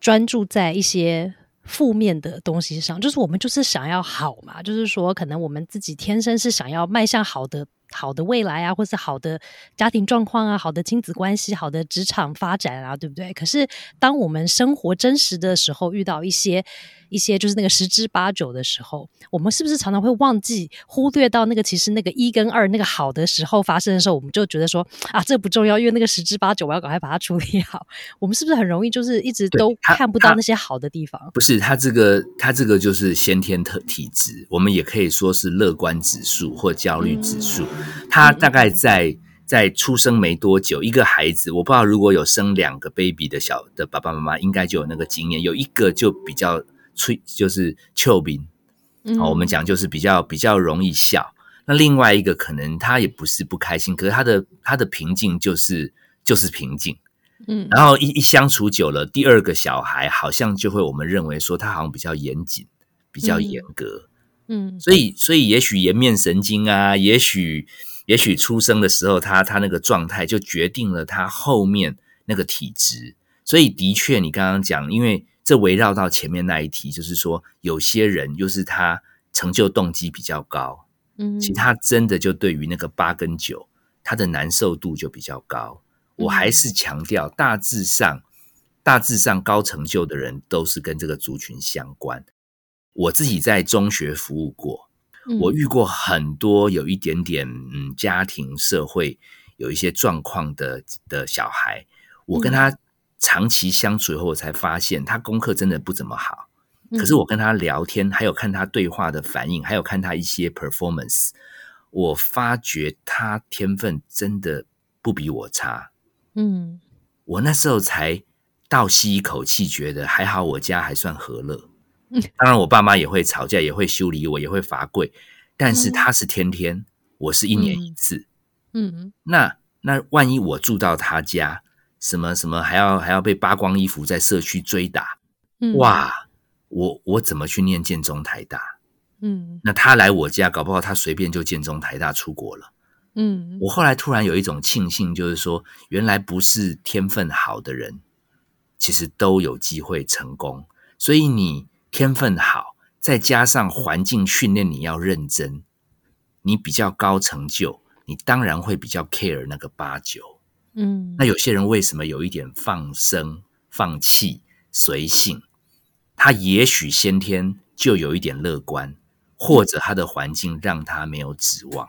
专注在一些负面的东西上？就是我们就是想要好嘛，就是说可能我们自己天生是想要迈向好的。好的未来啊，或是好的家庭状况啊，好的亲子关系，好的职场发展啊，对不对？可是当我们生活真实的时候，遇到一些一些就是那个十之八九的时候，我们是不是常常会忘记忽略到那个其实那个一跟二那个好的时候发生的时候，我们就觉得说啊，这不重要，因为那个十之八九我要赶快把它处理好。我们是不是很容易就是一直都看不到那些好的地方？不是，他这个他这个就是先天特体质，我们也可以说是乐观指数或焦虑指数。他大概在在出生没多久，一个孩子，我不知道如果有生两个 baby 的小的爸爸妈妈，应该就有那个经验。有一个就比较脆，就是丘兵，好，我们讲就是比较比较容易笑。那另外一个可能他也不是不开心，可是他的他的平静就是就是平静，嗯，然后一一相处久了，第二个小孩好像就会我们认为说他好像比较严谨，比较严格，嗯所以所以也许颜面神经啊，也许也许出生的时候他他那个状态就决定了他后面那个体质。所以的确，你刚刚讲，因为这围绕到前面那一题，就是说有些人就是他成就动机比较高，嗯，其实他真的就对于那个八跟九，他的难受度就比较高。我还是强调，大致上，大致上高成就的人都是跟这个族群相关。我自己在中学服务过，嗯我遇过很多有一点点嗯家庭社会有一些状况的的小孩，我跟他长期相处以后，我才发现他功课真的不怎么好。嗯可是我跟他聊天，还有看他对话的反应，还有看他一些 performance，我发觉他天分真的不比我差。嗯我那时候才倒吸一口气，觉得还好，我家还算和乐。嗯 当然，我爸妈也会吵架，也会修理我，也会罚跪，但是嗯他是天天，我是一年一次。嗯那那万一我住到他家，什么什么还要还要被扒光衣服在社区追打，嗯，哇！我我怎么去念建中台大？嗯那他来我家，搞不好他随便就建中台大出国了。嗯我后来突然有一种庆幸，就是说，原来不是天分好的人，其实都有机会成功。所以你天分好，再加上环境训练你要认真，你比较高成就，你当然会比较 care 那个八九。嗯，那有些人为什么有一点放生、放弃、随性？他也许先天就有一点乐观，或者他的环境让他没有指望。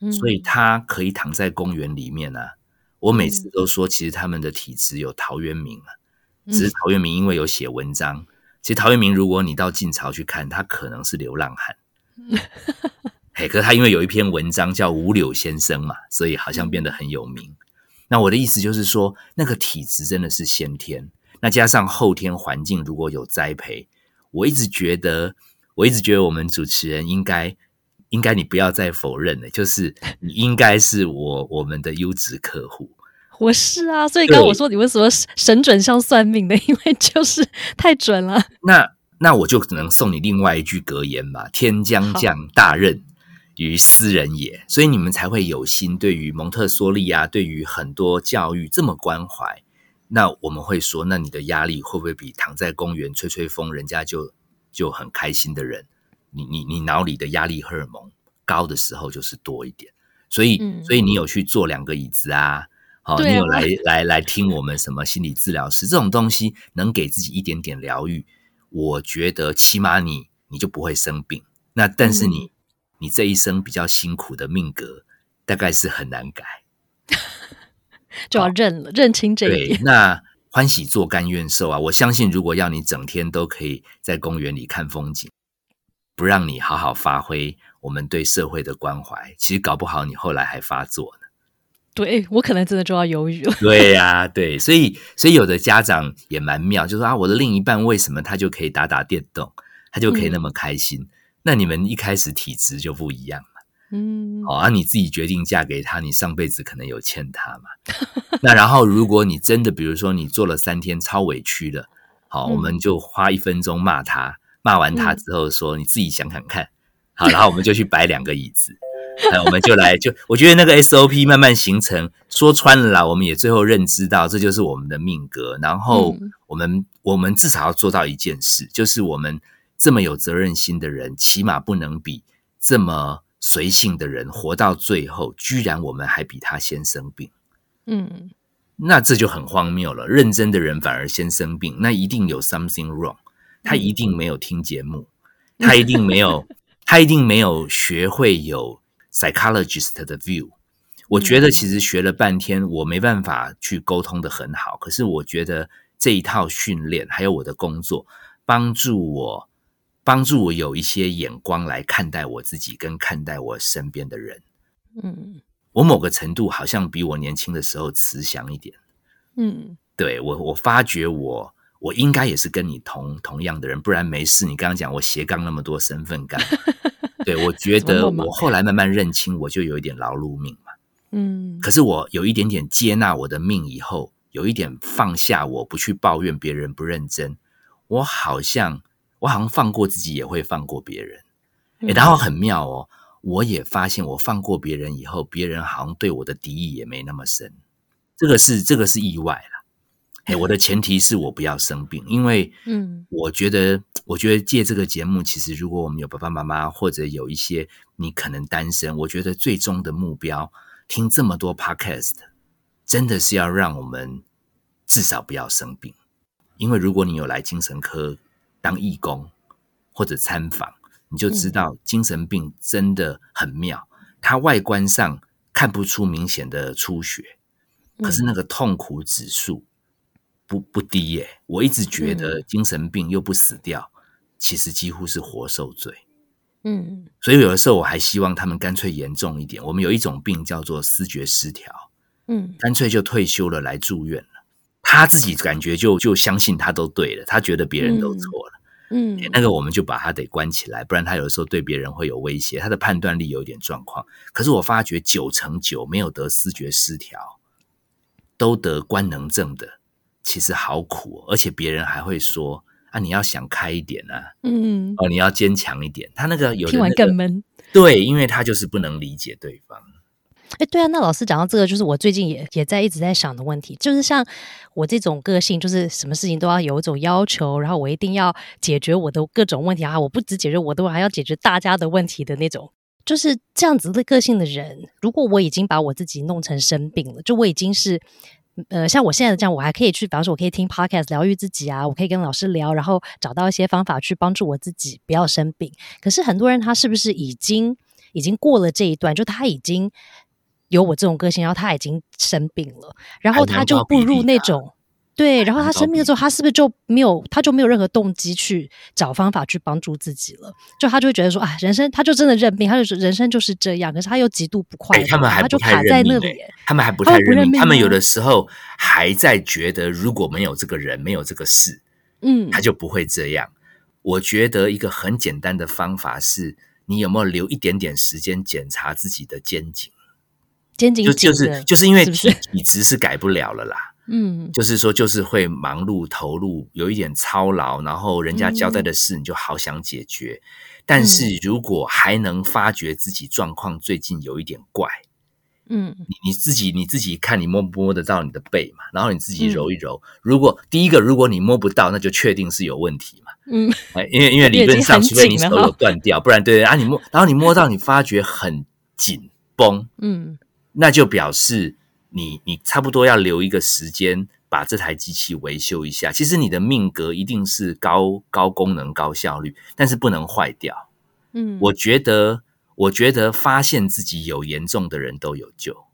嗯所以他可以躺在公园里面啊。我每次都说，其实他们的体质有陶渊明啊，只是陶渊明因为有写文章。其实陶渊明，如果你到晋朝去看，他可能是流浪汉。嘿，可是他因为有一篇文章叫《五柳先生》嘛，所以好像变得很有名。那我的意思就是说，那个体质真的是先天，那加上后天环境如果有栽培，我一直觉得，我一直觉得我们主持人应该，应该你不要再否认了，就是你应该是我我们的优质客户。我是啊，所以刚刚我说你为什么神准像算命的，因为就是 太准了。那那我就只能送你另外一句格言吧：天将降大任于斯人也。所以你们才会有心对于蒙特梭利啊，对于很多教育这么关怀。那我们会说，那你的压力会不会比躺在公园吹吹风，人家就就很开心的人，你你你脑里的压力荷尔蒙高的时候就是多一点。所以，嗯所以你有去坐两个椅子啊？好、对啊你有来来来听我们什么心理治疗师这种东西，能给自己一点点疗愈，我觉得起码你你就不会生病。那但是你、你这一生比较辛苦的命格，大概是很难改。就要认了，认清这一对点。，那欢喜做甘愿受啊！我相信，如果要你整天都可以在公园里看风景，不让你好好发挥我们对社会的关怀，其实搞不好你后来还发作呢。对我可能真的就要犹豫了。对呀、对，所以所以有的家长也蛮妙，就说啊，我的另一半为什么他就可以打打电动，他就可以那么开心？那你们一开始体质就不一样嘛，嗯，哦，啊，你自己决定嫁给他，你上辈子可能有欠他嘛。那然后如果你真的，比如说你做了三天超委屈了，好，嗯我们就花一分钟骂他，骂完他之后说、你自己想想看，好，然后我们就去摆两个椅子。哎，我们就来就，我觉得那个 SOP 慢慢形成，说穿了啦，我们也最后认知到这就是我们的命格。然后嗯我们、我们至少要做到一件事，就是我们这么有责任心的人，起码不能比这么随性的人活到最后，居然我们还比他先生病，嗯那这就很荒谬了。认真的人反而先生病，那一定有 something wrong，他一定没有听节目，他一定没有，他一定没有学会有 psychologist 的 view。我觉得其实学了半天，我没办法去沟通的很好。可是我觉得这一套训练，还有我的工作，帮助我，帮助我有一些眼光来看待我自己，跟看待我身边的人。嗯我某个程度好像比我年轻的时候慈祥一点。嗯对我，我发觉我我应该也是跟你同同样的人，不然没事。你刚刚讲我斜杠那么多身份干嘛，对我觉得我后来慢慢认清，我就有一点劳碌命嘛。嗯可是我有一点点接纳我的命以后，有一点放下，我不去抱怨别人不认真，我好像我好像放过自己，也会放过别人。诶然后很妙哦，我也发现我放过别人以后，别人好像对我的敌意也没那么深。这个是这个是意外啦。哎，我的前提是我不要生病，因为嗯。我觉得，我觉得借这个节目，其实如果我们有爸爸妈妈，或者有一些你可能单身，我觉得最终的目标，听这么多 podcast，真的是要让我们至少不要生病。因为如果你有来精神科当义工或者参访，你就知道精神病真的很妙，它外观上看不出明显的出血，可是那个痛苦指数不不低耶。我一直觉得精神病又不死掉，其实几乎是活受罪。嗯所以有的时候我还希望他们干脆严重一点。我们有一种病叫做思觉失调，嗯干脆就退休了来住院了。他自己感觉就就相信他都对了，他觉得别人都错了。嗯那个我们就把他得关起来，不然他有的时候对别人会有威胁，他的判断力有点状况。可是我发觉九成九没有得思觉失调，都得官能症的，其实好苦、哦，而且别人还会说啊，你要想开一点啊，嗯，哦，你要坚强一点。他那个有的、听完更闷。对，因为他就是不能理解对方。哎，对啊，那老师讲到这个，就是我最近也也在一直在想的问题，就是像我这种个性，就是什么事情都要有一种要求，然后我一定要解决我的各种问题啊，我不只解决我的，我还要解决大家的问题的那种，就是这样子的个性的人。如果我已经把我自己弄成生病了，就我已经是。呃，像我现在的这样，我还可以去，比方说，我可以听 podcast 疗愈自己啊，我可以跟老师聊，然后找到一些方法去帮助我自己不要生病。可是很多人他是不是已经已经过了这一段，就他已经有我这种个性，然后他已经生病了，然后他就步入那种对，然后他生病的时候，他是不是就没有他就没有任何动机去找方法去帮助自己了？就他就会觉得说啊，人生他就真的认命，他就说人生就是这样，可是他又极度不快哎，乐，他们还不太认命。他们还不太认命，他们有的时候还在觉得，如果没有这个人，没有这个事，嗯他就不会这样。我觉得一个很简单的方法是，你有没有留一点点时间检查自己的肩颈？肩颈就就是就是因为体是不是体质是改不了了啦。嗯。就是说，就是会忙碌投入，有一点操劳，然后人家交代的事，你就好想解决。但嗯。是如果还能发觉自己状况最近有一点怪，嗯。你你自己你自己看你摸不摸得到你的背嘛，然后你自己嗯揉一揉。如果第一个，如果你摸不到，那就确定是有问题嘛。嗯。哎，因为因为理论上，除非你手有断掉，不然对啊，你摸，然后你摸到你发觉很紧绷，嗯。那就表示你你差不多要留一个时间把这台机器维修一下。其实你的命格一定是高高功能高效率，但是不能坏掉。嗯，我觉得，我觉得发现自己有严重的人都有救。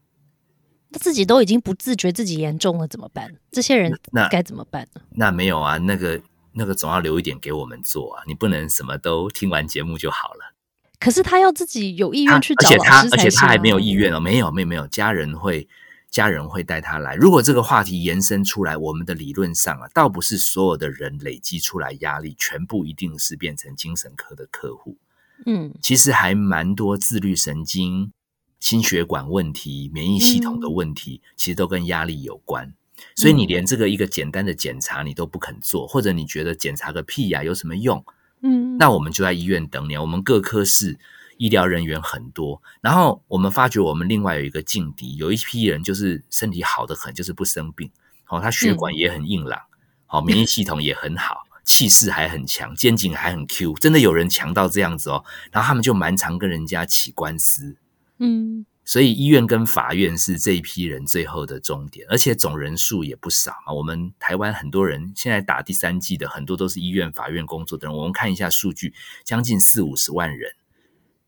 他自己都已经不自觉自己严重了，怎么办？这些人那该怎么办呢？那没有啊，那个那个总要留一点给我们做啊，你不能什么都听完节目就好了。可是他要自己有意愿去找而且他而。且他还没有意愿哦，没有没有没有，家人会家人会带他来。如果这个话题延伸出来，我们的理论上啊，倒不是所有的人累积出来压力，全部一定是变成精神科的客户。嗯其实还蛮多自律神经、心血管问题、免疫系统的问题，其实都跟压力有关。所以你连这个一个简单的检查你都不肯做，或者你觉得检查个屁呀、有什么用？嗯，那我们就在医院等你。我们各科室医疗人员很多，然后我们发觉我们另外有一个劲敌，有一批人就是身体好的很，就是不生病，哦，他血管也很硬朗，好、免疫系统也很好，气势还很强，肩颈还很 Q，真的有人强到这样子哦。然后他们就蛮常跟人家起官司，嗯所以医院跟法院是这一批人最后的终点，而且总人数也不少嘛。我们台湾很多人现在打第三季的，很多都是医院、法院工作的人。我们看一下数据，将近四五十万人。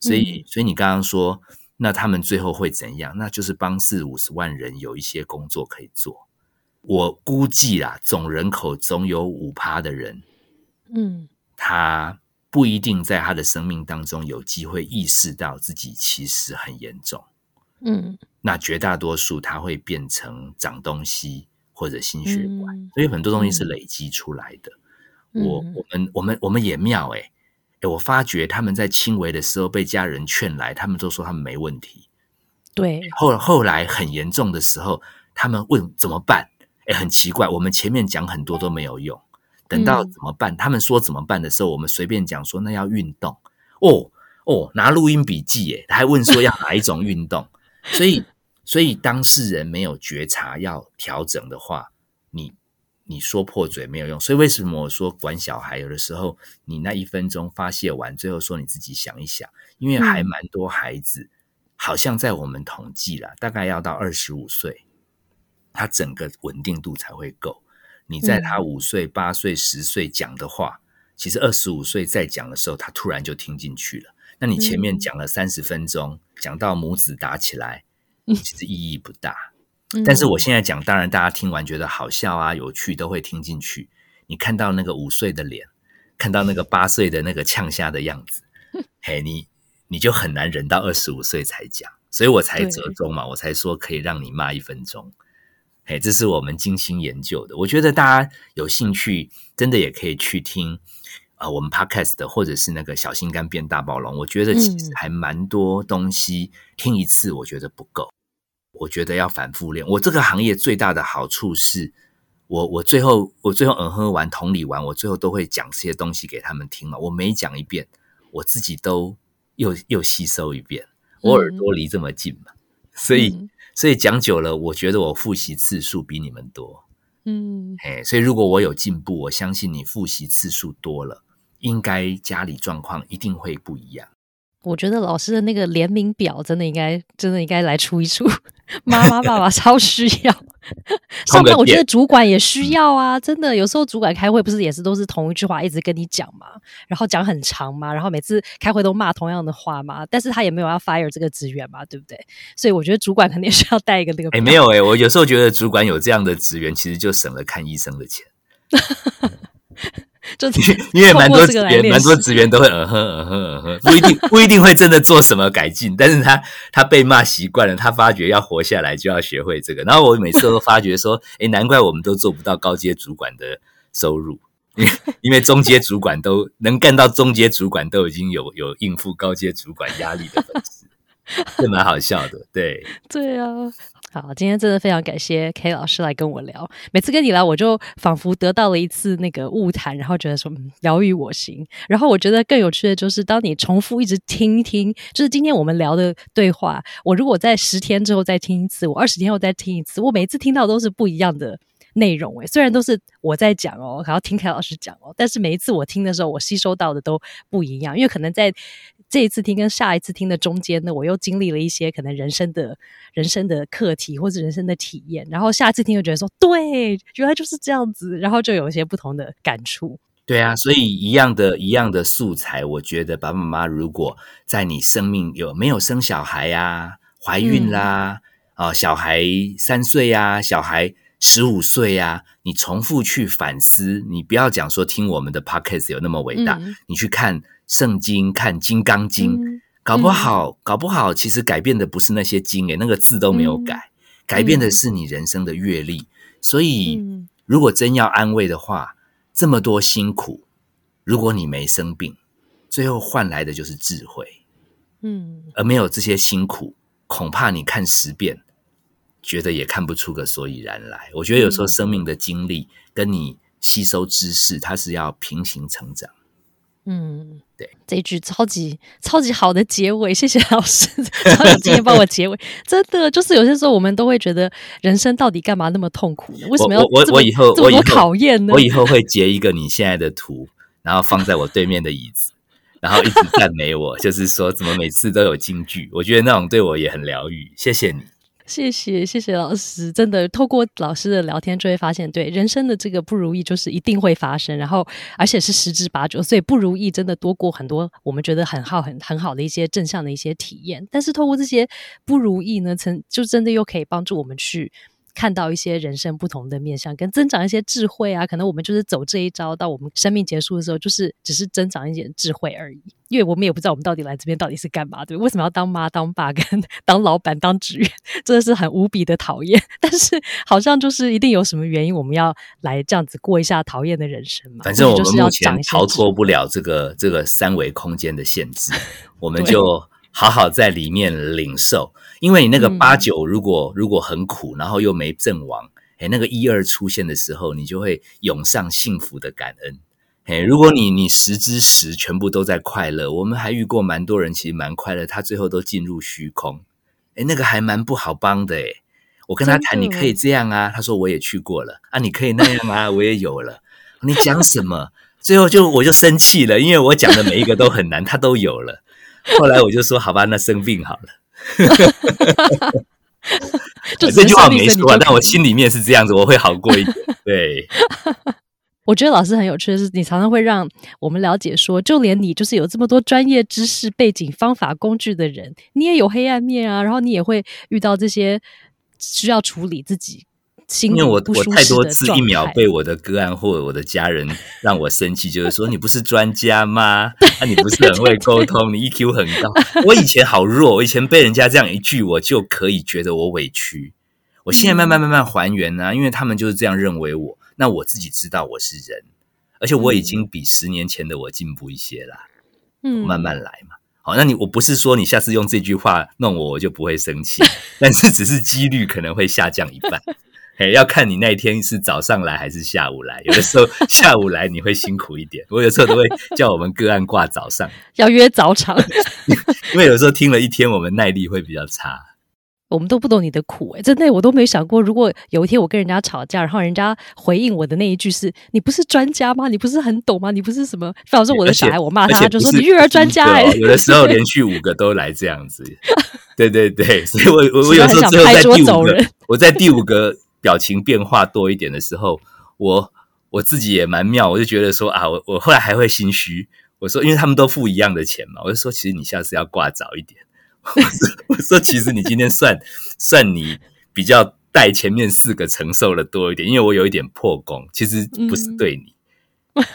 所以，所以你刚刚说，那他们最后会怎样？那就是帮四五十万人有一些工作可以做。我估计啦，总人口总有五趴的人，嗯他不一定在他的生命当中有机会意识到自己其实很严重。嗯那绝大多数他会变成长东西或者心血管，嗯所以很多东西是嗯累积出来的。嗯我我们我们我们也妙诶、诶我发觉他们在轻微的时候被家人劝来，他们都说他们没问题。对，后后来很严重的时候，他们问怎么办？哎，很奇怪，我们前面讲很多都没有用，等到嗯怎么办？他们说怎么办的时候，我们随便讲说那要运动哦哦，拿录音笔记耶，还问说要哪一种运动，所以所以当事人没有觉察要调整的话，你你说破嘴没有用。所以为什么我说管小孩有的时候你那一分钟发泄完，最后说你自己想一想，因为还嗯蛮多孩子，好像在我们统计啦，大概要到二十五岁，他整个稳定度才会够。你在他五岁、八岁、十岁讲的话，其实二十五岁再讲的时候，他突然就听进去了。那你前面嗯讲了三十分钟，讲到母子打起来，嗯其实意义不大。嗯但是我现在讲，当然大家听完觉得好笑啊、有趣，都会听进去。你看到那个五岁的脸，看到那个八岁的那个呛下的样子，嘿，你你就很难忍到二十五岁才讲，所以我才折中嘛，我才说可以让你骂一分钟。嘿，这是我们精心研究的。我觉得大家有兴趣，真的也可以去听啊、呃我们 podcast 的，或者是那个小心肝变大暴龙。我觉得其实嗯还蛮多东西，听一次我觉得不够，我觉得要反复练。我这个行业最大的好处是，我我最后我最后嗯哼完同理完，我最后都会讲这些东西给他们听嘛。我每讲一遍，我自己都又又吸收一遍。我耳朵离这么近嘛，所以。嗯所以讲久了，我觉得我复习次数比你们多，嗯哎，所以如果我有进步，我相信你复习次数多了，应该家里状况一定会不一样。我觉得老师的那个联名表真的应该真的应该来出一出，妈妈爸爸超需要。上班我觉得主管也需要啊，真的有时候主管开会不是也是都是同一句话一直跟你讲嘛，然后讲很长嘛，然后每次开会都骂同样的话嘛，但是他也没有要 fire 这个职员嘛，对不对？所以我觉得主管肯定 需要带一个那个哎，表。没有哎，我有时候觉得主管有这样的职员，其实就省了看医生的钱，就是因为蛮多透过职员，这个来练蛮多习职员都会嗯哼嗯哼嗯哼，不一定 不一定会真的做什么改进，但是他他被骂习惯了，他发觉要活下来就要学会这个。然后我每次都发觉说，哎，难怪我们都做不到高阶主管的收入。因为因为中阶主管都能干到中阶主管，都已经有有应付高阶主管压力的本事，这蛮好笑的。对，对啊，好，今天真的非常感谢 K 老师来跟我聊。每次跟你聊，我就仿佛得到了一次那个误谈，然后觉得说嗯疗愈我心。然后我觉得更有趣的就是，当你重复一直听一听，就是今天我们聊的对话，我如果在十天之后再听一次，我二十天后再听一次，我每次听到都是不一样的。内容诶，虽然都是我在讲哦，还要听凯老师讲哦，但是每一次我听的时候，我吸收到的都不一样，因为可能在这一次听跟下一次听的中间呢，我又经历了一些可能人生的人生的课题或者人生的体验，然后下次听又觉得说，对，原来就是这样子，然后就有一些不同的感触。对啊，所以一样的一样的素材，我觉得爸爸妈妈如果在你生命有没有生小孩呀、怀孕啦，啊、小孩三岁呀、小孩十五岁呀，你重复去反思，你不要讲说听我们的 podcast 有那么伟大，嗯。你去看圣经，看金刚经，嗯搞不好，搞不好，其实改变的不是那些经诶，那个字都没有改，改变的是你人生的阅历。所以，嗯。如果真要安慰的话，这么多辛苦，如果你没生病，最后换来的就是智慧，嗯，而没有这些辛苦，恐怕你看十遍，觉得也看不出个所以然来。我觉得有时候嗯生命的经历跟你吸收知识，它是要平行成长。嗯，对，这一句超级超级好的结尾，谢谢老师，超有经验帮我结尾。真的，就是有些时候我们都会觉得，人生到底干嘛那么痛苦呢？为什么要我我以后我以后考验呢？我以后会截一个你现在的图，然后放在我对面的椅子，然后一直赞美我，就是说怎么每次都有金句，我觉得那种对我也很疗愈。谢谢你。谢谢谢谢老师，真的透过老师的聊天，就会发现，对人生的这个不如意，就是一定会发生，然后而且是十之八九，所以不如意真的多过很多我们觉得很好很很好的一些正向的一些体验。但是透过这些不如意呢，曾就真的又可以帮助我们去看到一些人生不同的面向，跟增长一些智慧啊。可能我们就是走这一招，到我们生命结束的时候，就是只是增长一点智慧而已。因为我们也不知道我们到底来这边到底是干嘛，对？为什么要当妈、当爸、跟当老板、当职员？真的是很无比的讨厌。但是好像就是一定有什么原因，我们要来这样子过一下讨厌的人生嘛。反正我们目前逃脱不了这个这个三维空间的限制，我们就好好在里面领受。因为你那个嗯八九如果如果很苦，然后又没阵亡，哎，那个一二出现的时候，你就会涌上幸福的感恩。哎，如果你你十之十全部都在快乐，我们还遇过蛮多人，其实蛮快乐，他最后都进入虚空。哎，那个还蛮不好帮的哎。我跟他谈，你可以这样啊，他说我也去过了啊，你可以那样啊，我也有了。你讲什么？最后就我就生气了，因为我讲的每一个都很难，他都有了。后来我就说好吧，那生病好了。这句话没说，但我心里面是这样子，我会好过一点。对。我觉得老师很有趣的是，你常常会让我们了解说，就连你就是有这么多专业知识背景、方法工具的人，你也有黑暗面啊。然后你也会遇到这些需要处理自己心因为我我太多次一秒被我的个案或者我的家人让我生气，就是说 你不是专家吗？啊，你不是很会沟通，你 EQ 很高。我以前好弱，我以前被人家这样一句，我就可以觉得我委屈。我现在慢慢慢慢还原呢，因为他们就是这样认为我。那我自己知道我是人，而且我已经比十年前的我进步一些啦。嗯，慢慢来嘛。好，那你我不是说你下次用这句话弄我，我就不会生气，但是只是几率可能会下降一半。哎，要看你那一天是早上来还是下午来。有的时候 下午来你会辛苦一点，我有时候都会叫我们个案挂早上，要约早场，因为有时候听了一天，我们耐力会比较差。我们都不懂你的苦哎，真的我都没想过，如果有一天我跟人家吵架，然后人家回应我的那一句是“你不是专家吗？你不是很懂吗？你不是什么？”反正我的小孩，我骂他就说“你育儿专家”哎，有的时候连续五个都来这样子，对对对，所以我我我有时候只有在第五个，我在第五个表情变化多一点的时候，我我自己也蛮妙，我就觉得说啊，我我后来还会心虚，我说因为他们都付一样的钱嘛，我就说其实你下次要挂早一点。我说我说，其实你今天算 算你比较带前面四个承受的多一点，因为我有一点破功，其实不是对你。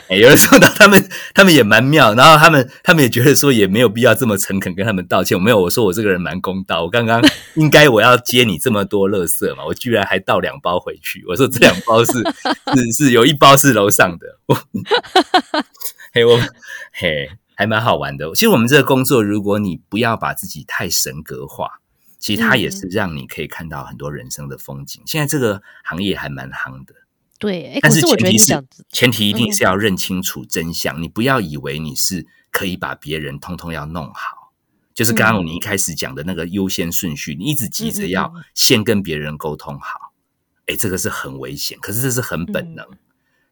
哎，有的时候呢，他们他们也蛮妙，然后他们他们也觉得说也没有必要这么诚恳跟他们道歉。我没有，我说我这个人蛮公道，我刚刚 应该我要接你这么多垃圾嘛，我居然还倒两包回去。我说这两包是 是是有一包是楼上的。嘿，我嘿。还蛮好玩的。其实我们这个工作，如果你不要把自己太神格化，其实它也是让你可以看到很多人生的风景。现在这个行业还蛮夯的，对。但是前提是，前提一定是要认清楚真相。你不要以为你是可以把别人通通要弄好，就是刚刚你一开始讲的那个优先顺序，你一直急着要先跟别人沟通好，哎，这个是很危险。可是这是很本能，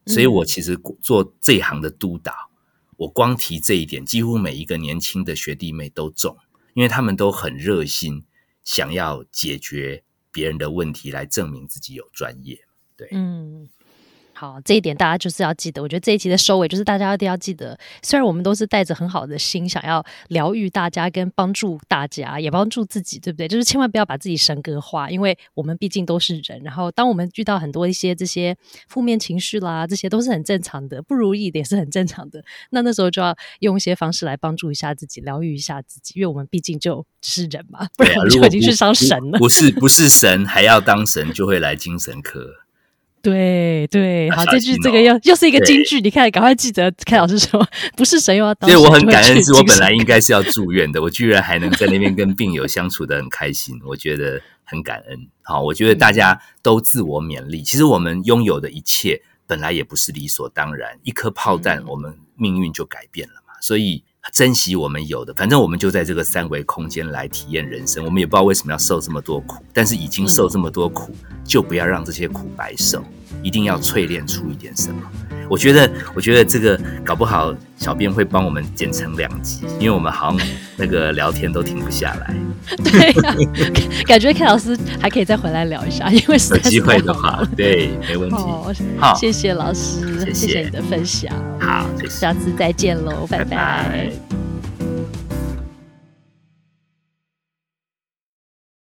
所以我其实做这一行的督导。我光提这一点，几乎每一个年轻的学弟妹都中，因为他们都很热心，想要解决别人的问题，来证明自己有专业。对，嗯。好，这一点大家就是要记得。我觉得这一期的收尾就是大家一定要记得，虽然我们都是带着很好的心，想要疗愈大家跟帮助大家，也帮助自己，对不对？就是千万不要把自己神格化，因为我们毕竟都是人。然后，当我们遇到很多一些这些负面情绪啦，这些都是很正常的，不如意也是很正常的。那那时候就要用一些方式来帮助一下自己，疗愈一下自己，因为我们毕竟就是人嘛，不然就已经去当神了。不是不是神，还要当神，就会来精神科。对对，好，这句这个又又是一个金句，你看，赶快记得。看老师说，不是神又要当。所以我很感恩，是我本来应该是要住院的，我居然还能在那边跟病友相处的很开心，我觉得很感恩。好，我觉得大家都自我勉励。其实我们拥有的一切本来也不是理所当然，一颗炮弹，我们命运就改变了嘛。所以。珍惜我们有的，反正我们就在这个三维空间来体验人生。我们也不知道为什么要受这么多苦，但是已经受这么多苦，就不要让这些苦白受，一定要淬炼出一点什么。我觉得，我觉得这个搞不好，小编会帮我们剪成两集，因为我们好像那个聊天都停不下来。对呀，感觉 K 老师还可以再回来聊一下，因为有机会的话，对，没问题。好，谢谢老师，谢谢你的分享。好，下次再见喽，拜拜。